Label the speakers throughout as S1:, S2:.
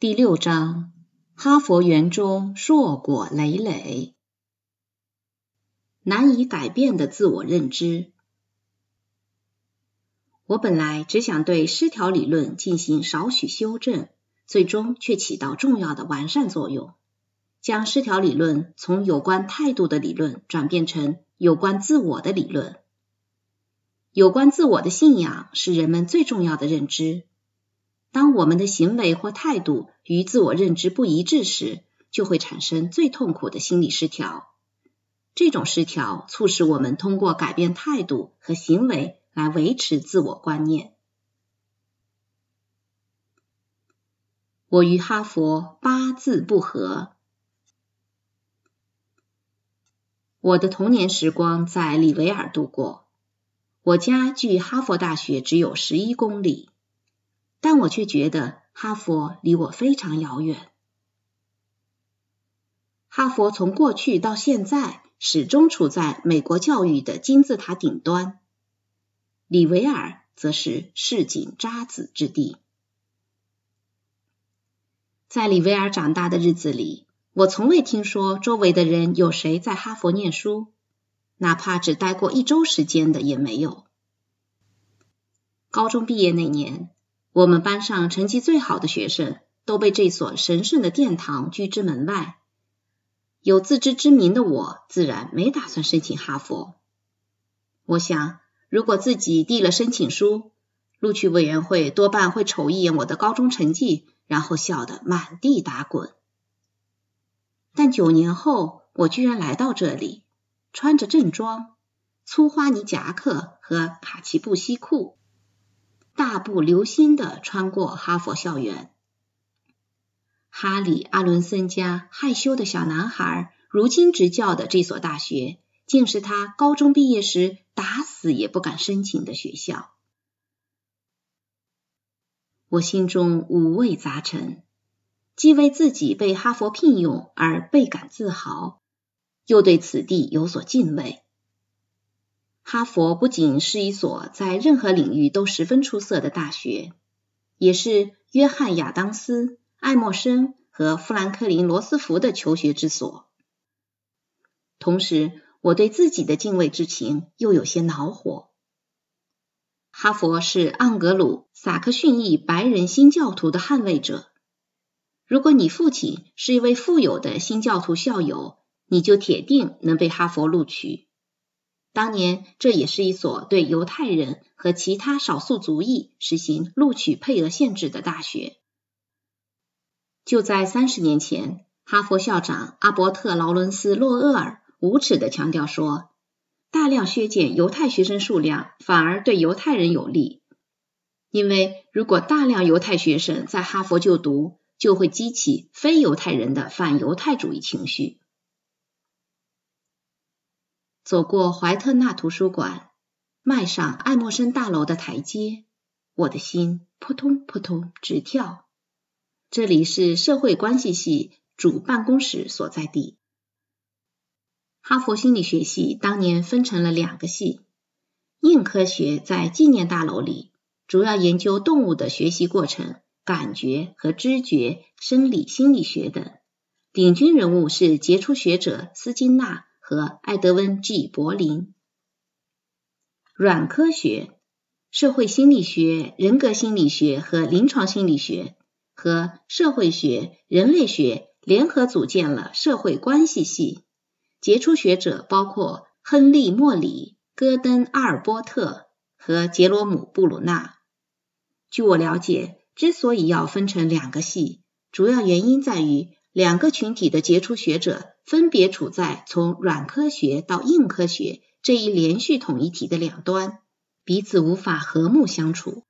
S1: 第六章，哈佛园中硕果累累，难以改变的自我认知。我本来只想对失调理论进行少许修正，最终却起到重要的完善作用，将失调理论从有关态度的理论转变成有关自我的理论。有关自我的信仰是人们最重要的认知。当我们的行为或态度与自我认知不一致时，就会产生最痛苦的心理失调。这种失调促使我们通过改变态度和行为来维持自我观念。我与哈佛八字不合。我的童年时光在里维尔度过，我家距哈佛大学只有十一公里。但我却觉得哈佛离我非常遥远。哈佛从过去到现在始终处在美国教育的金字塔顶端，里维尔则是市井渣滓之地。在里维尔长大的日子里，我从未听说周围的人有谁在哈佛念书，哪怕只待过一周时间的也没有。高中毕业那年。我们班上成绩最好的学生都被这所神圣的殿堂拒之门外。有自知之明的我，自然没打算申请哈佛。我想，如果自己递了申请书，录取委员会多半会瞅一眼我的高中成绩，然后笑得满地打滚。但九年后，我居然来到这里，穿着正装、粗花呢夹克和卡其布西裤。大步流星的穿过哈佛校园，哈里·阿伦森家害羞的小男孩，如今执教的这所大学，竟是他高中毕业时打死也不敢申请的学校。我心中五味杂陈，既为自己被哈佛聘用而倍感自豪，又对此地有所敬畏。哈佛不仅是一所在任何领域都十分出色的大学，也是约翰·亚当斯、爱默生和富兰克林·罗斯福的求学之所。同时，我对自己的敬畏之情又有些恼火。哈佛是盎格鲁撒克逊裔白人新教徒的捍卫者。如果你父亲是一位富有的新教徒校友，你就铁定能被哈佛录取。当年，这也是一所对犹太人和其他少数族裔实行录取配额限制的大学。就在三十年前，哈佛校长阿伯特·劳伦斯·洛厄尔无耻地强调说：“大量削减犹太学生数量反而对犹太人有利，因为如果大量犹太学生在哈佛就读，就会激起非犹太人的反犹太主义情绪。”走过怀特纳图书馆，迈上爱默生大楼的台阶，我的心扑通扑通直跳。这里是社会关系系主办公室所在地。哈佛心理学系当年分成了两个系，硬科学在纪念大楼里，主要研究动物的学习过程、感觉和知觉、生理心理学等。领军人物是杰出学者斯金纳。和艾德温 ·G· 柏林，软科学、社会心理学、人格心理学和临床心理学和社会学、人类学联合组建了社会关系系。杰出学者包括亨利·莫里、戈登·阿尔波特和杰罗姆·布鲁纳。据我了解，之所以要分成两个系，主要原因在于。两个群体的杰出学者分别处在从软科学到硬科学这一连续统一体的两端，彼此无法和睦相处。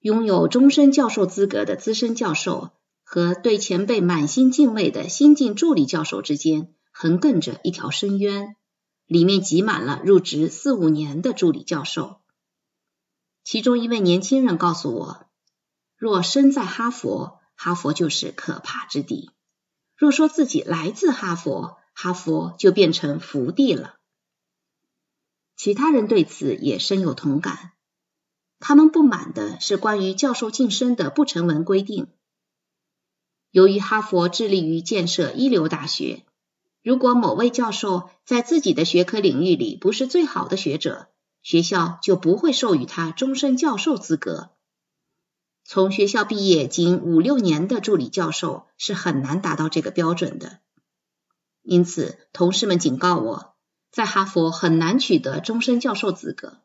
S1: 拥有终身教授资格的资深教授和对前辈满心敬畏的新晋助理教授之间横亘着一条深渊，里面挤满了入职四五年的助理教授。其中一位年轻人告诉我，若身在哈佛。哈佛就是可怕之地。若说自己来自哈佛，哈佛就变成福地了。其他人对此也深有同感。他们不满的是关于教授晋升的不成文规定，由于哈佛致力于建设一流大学，如果某位教授在自己的学科领域里不是最好的学者，学校就不会授予他终身教授资格。从学校毕业仅五六年的助理教授是很难达到这个标准的。因此，同事们警告我，在哈佛很难取得终身教授资格。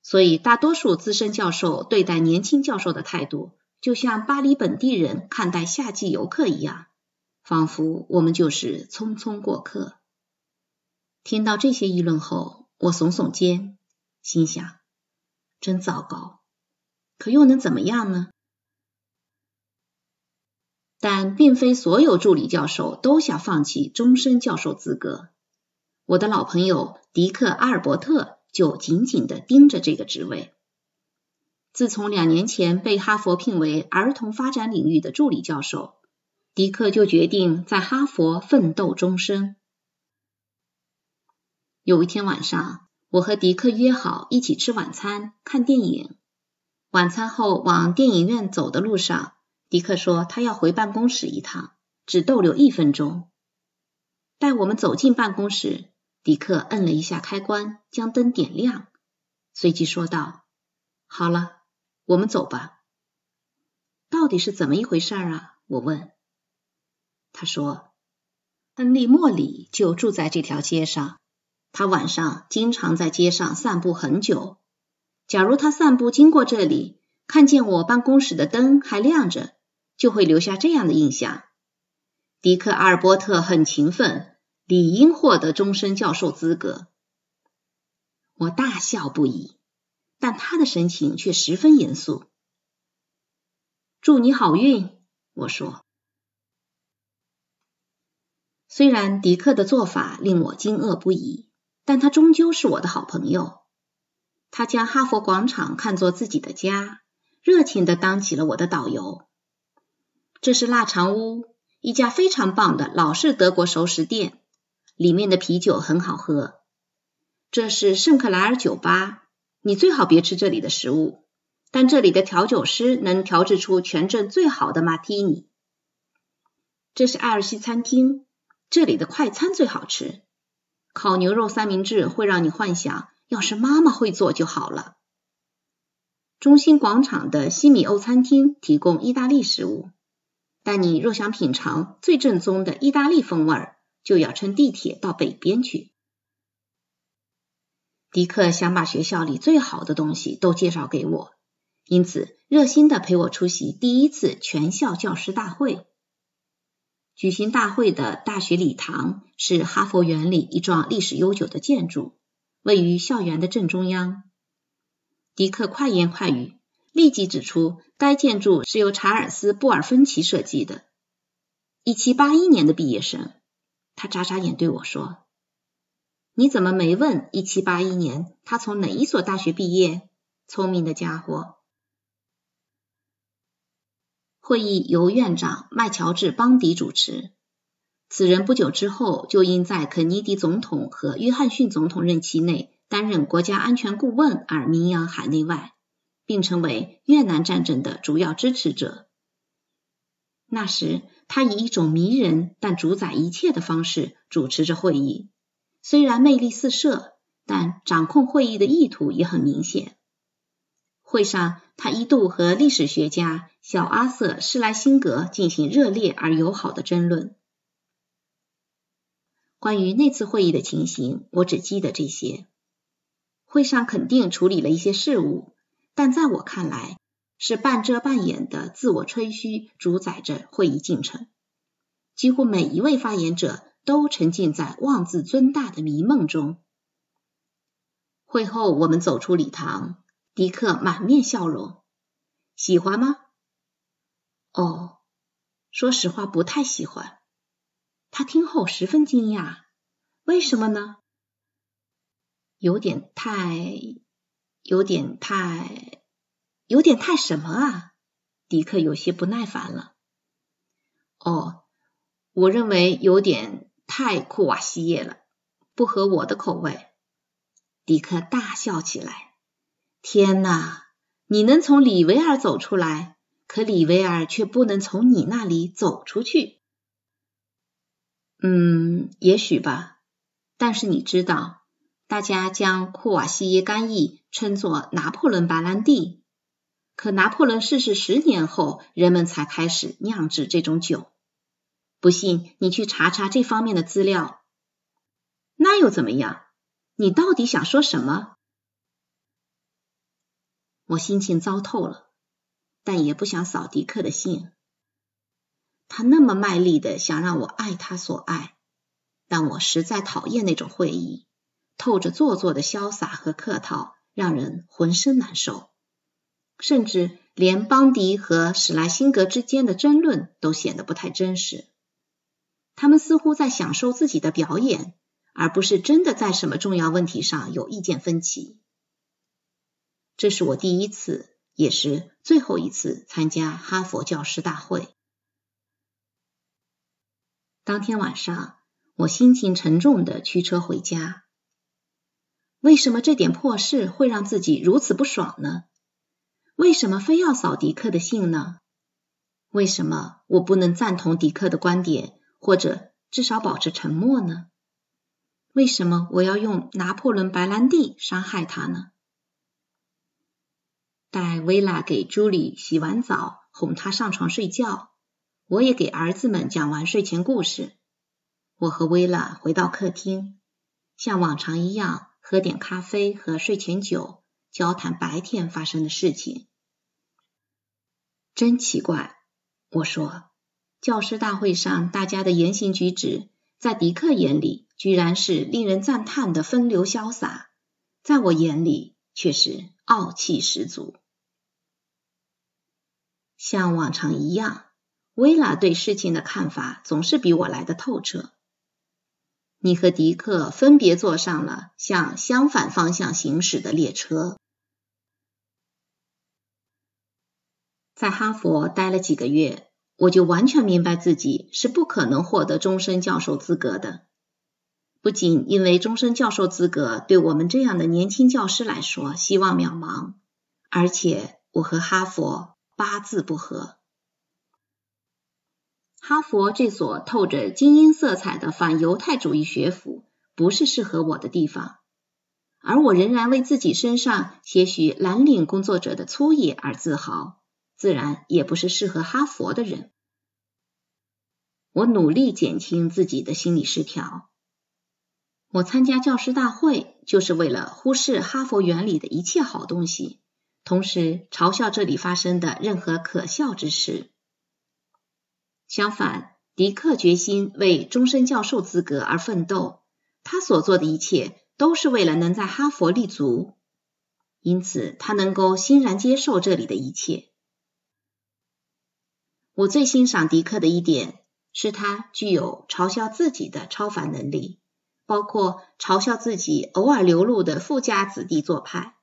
S1: 所以，大多数资深教授对待年轻教授的态度，就像巴黎本地人看待夏季游客一样，仿佛我们就是匆匆过客。听到这些议论后，我耸耸肩，心想：真糟糕。可又能怎么样呢？但并非所有助理教授都想放弃终身教授资格。我的老朋友迪克·阿尔伯特就紧紧的盯着这个职位。自从两年前被哈佛聘为儿童发展领域的助理教授，迪克就决定在哈佛奋斗终身。有一天晚上，我和迪克约好一起吃晚餐、看电影。晚餐后往电影院走的路上，迪克说他要回办公室一趟，只逗留一分钟。待我们走进办公室，迪克摁了一下开关，将灯点亮，随即说道：“好了，我们走吧。”到底是怎么一回事啊？我问。他说：“亨利·莫里就住在这条街上，他晚上经常在街上散步很久。”假如他散步经过这里，看见我办公室的灯还亮着，就会留下这样的印象：迪克·阿尔伯特很勤奋，理应获得终身教授资格。我大笑不已，但他的神情却十分严肃。祝你好运，我说。虽然迪克的做法令我惊愕不已，但他终究是我的好朋友。他将哈佛广场看作自己的家，热情的当起了我的导游。这是腊肠屋，一家非常棒的老式德国熟食店，里面的啤酒很好喝。这是圣克莱尔酒吧，你最好别吃这里的食物，但这里的调酒师能调制出全镇最好的马提尼。这是艾尔西餐厅，这里的快餐最好吃，烤牛肉三明治会让你幻想。要是妈妈会做就好了。中心广场的西米欧餐厅提供意大利食物，但你若想品尝最正宗的意大利风味，就要乘地铁到北边去。迪克想把学校里最好的东西都介绍给我，因此热心的陪我出席第一次全校教师大会。举行大会的大学礼堂是哈佛园里一幢历史悠久的建筑。位于校园的正中央，迪克快言快语，立即指出该建筑是由查尔斯·布尔芬奇设计的。一七八一年的毕业生，他眨眨眼对我说：“你怎么没问一七八一年他从哪一所大学毕业？”聪明的家伙。会议由院长麦乔治·邦迪主持。此人不久之后就因在肯尼迪总统和约翰逊总统任期内担任国家安全顾问而名扬海内外，并成为越南战争的主要支持者。那时，他以一种迷人但主宰一切的方式主持着会议，虽然魅力四射，但掌控会议的意图也很明显。会上，他一度和历史学家小阿瑟·施莱辛格进行热烈而友好的争论。关于那次会议的情形，我只记得这些。会上肯定处理了一些事务，但在我看来，是半遮半掩的自我吹嘘主宰着会议进程。几乎每一位发言者都沉浸在妄自尊大的迷梦中。会后，我们走出礼堂，迪克满面笑容。喜欢吗？哦，说实话，不太喜欢。他听后十分惊讶，为什么呢？有点太，有点太，有点太什么啊？迪克有些不耐烦了。哦，我认为有点太库瓦西耶了，不合我的口味。迪克大笑起来。天哪，你能从里维尔走出来，可里维尔却不能从你那里走出去。嗯，也许吧。但是你知道，大家将库瓦西耶干邑称作拿破仑白兰地，可拿破仑逝世十年后，人们才开始酿制这种酒。不信，你去查查这方面的资料。那又怎么样？你到底想说什么？我心情糟透了。但也不想扫迪克的兴。他那么卖力的想让我爱他所爱，但我实在讨厌那种会议，透着做作的潇洒和客套，让人浑身难受。甚至连邦迪和史莱辛格之间的争论都显得不太真实。他们似乎在享受自己的表演，而不是真的在什么重要问题上有意见分歧。这是我第一次。也是最后一次参加哈佛教师大会。当天晚上，我心情沉重的驱车回家。为什么这点破事会让自己如此不爽呢？为什么非要扫迪克的兴呢？为什么我不能赞同迪克的观点，或者至少保持沉默呢？为什么我要用拿破仑白兰地伤害他呢？待薇拉给朱莉洗完澡，哄她上床睡觉，我也给儿子们讲完睡前故事。我和薇拉回到客厅，像往常一样喝点咖啡和睡前酒，交谈白天发生的事情。真奇怪，我说，教师大会上大家的言行举止，在迪克眼里居然是令人赞叹的风流潇洒，在我眼里却是傲气十足。像往常一样，薇拉对事情的看法总是比我来的透彻。你和迪克分别坐上了向相反方向行驶的列车。在哈佛待了几个月，我就完全明白自己是不可能获得终身教授资格的。不仅因为终身教授资格对我们这样的年轻教师来说希望渺茫，而且我和哈佛。八字不合。哈佛这所透着精英色彩的反犹太主义学府，不是适合我的地方。而我仍然为自己身上些许蓝领工作者的粗野而自豪，自然也不是适合哈佛的人。我努力减轻自己的心理失调。我参加教师大会，就是为了忽视哈佛园里的一切好东西。同时嘲笑这里发生的任何可笑之事。相反，迪克决心为终身教授资格而奋斗，他所做的一切都是为了能在哈佛立足，因此他能够欣然接受这里的一切。我最欣赏迪克的一点是他具有嘲笑自己的超凡能力，包括嘲笑自己偶尔流露的富家子弟做派。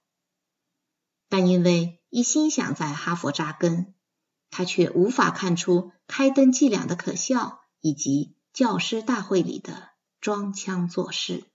S1: 但因为一心想在哈佛扎根，他却无法看出开灯计量的可笑，以及教师大会里的装腔作势。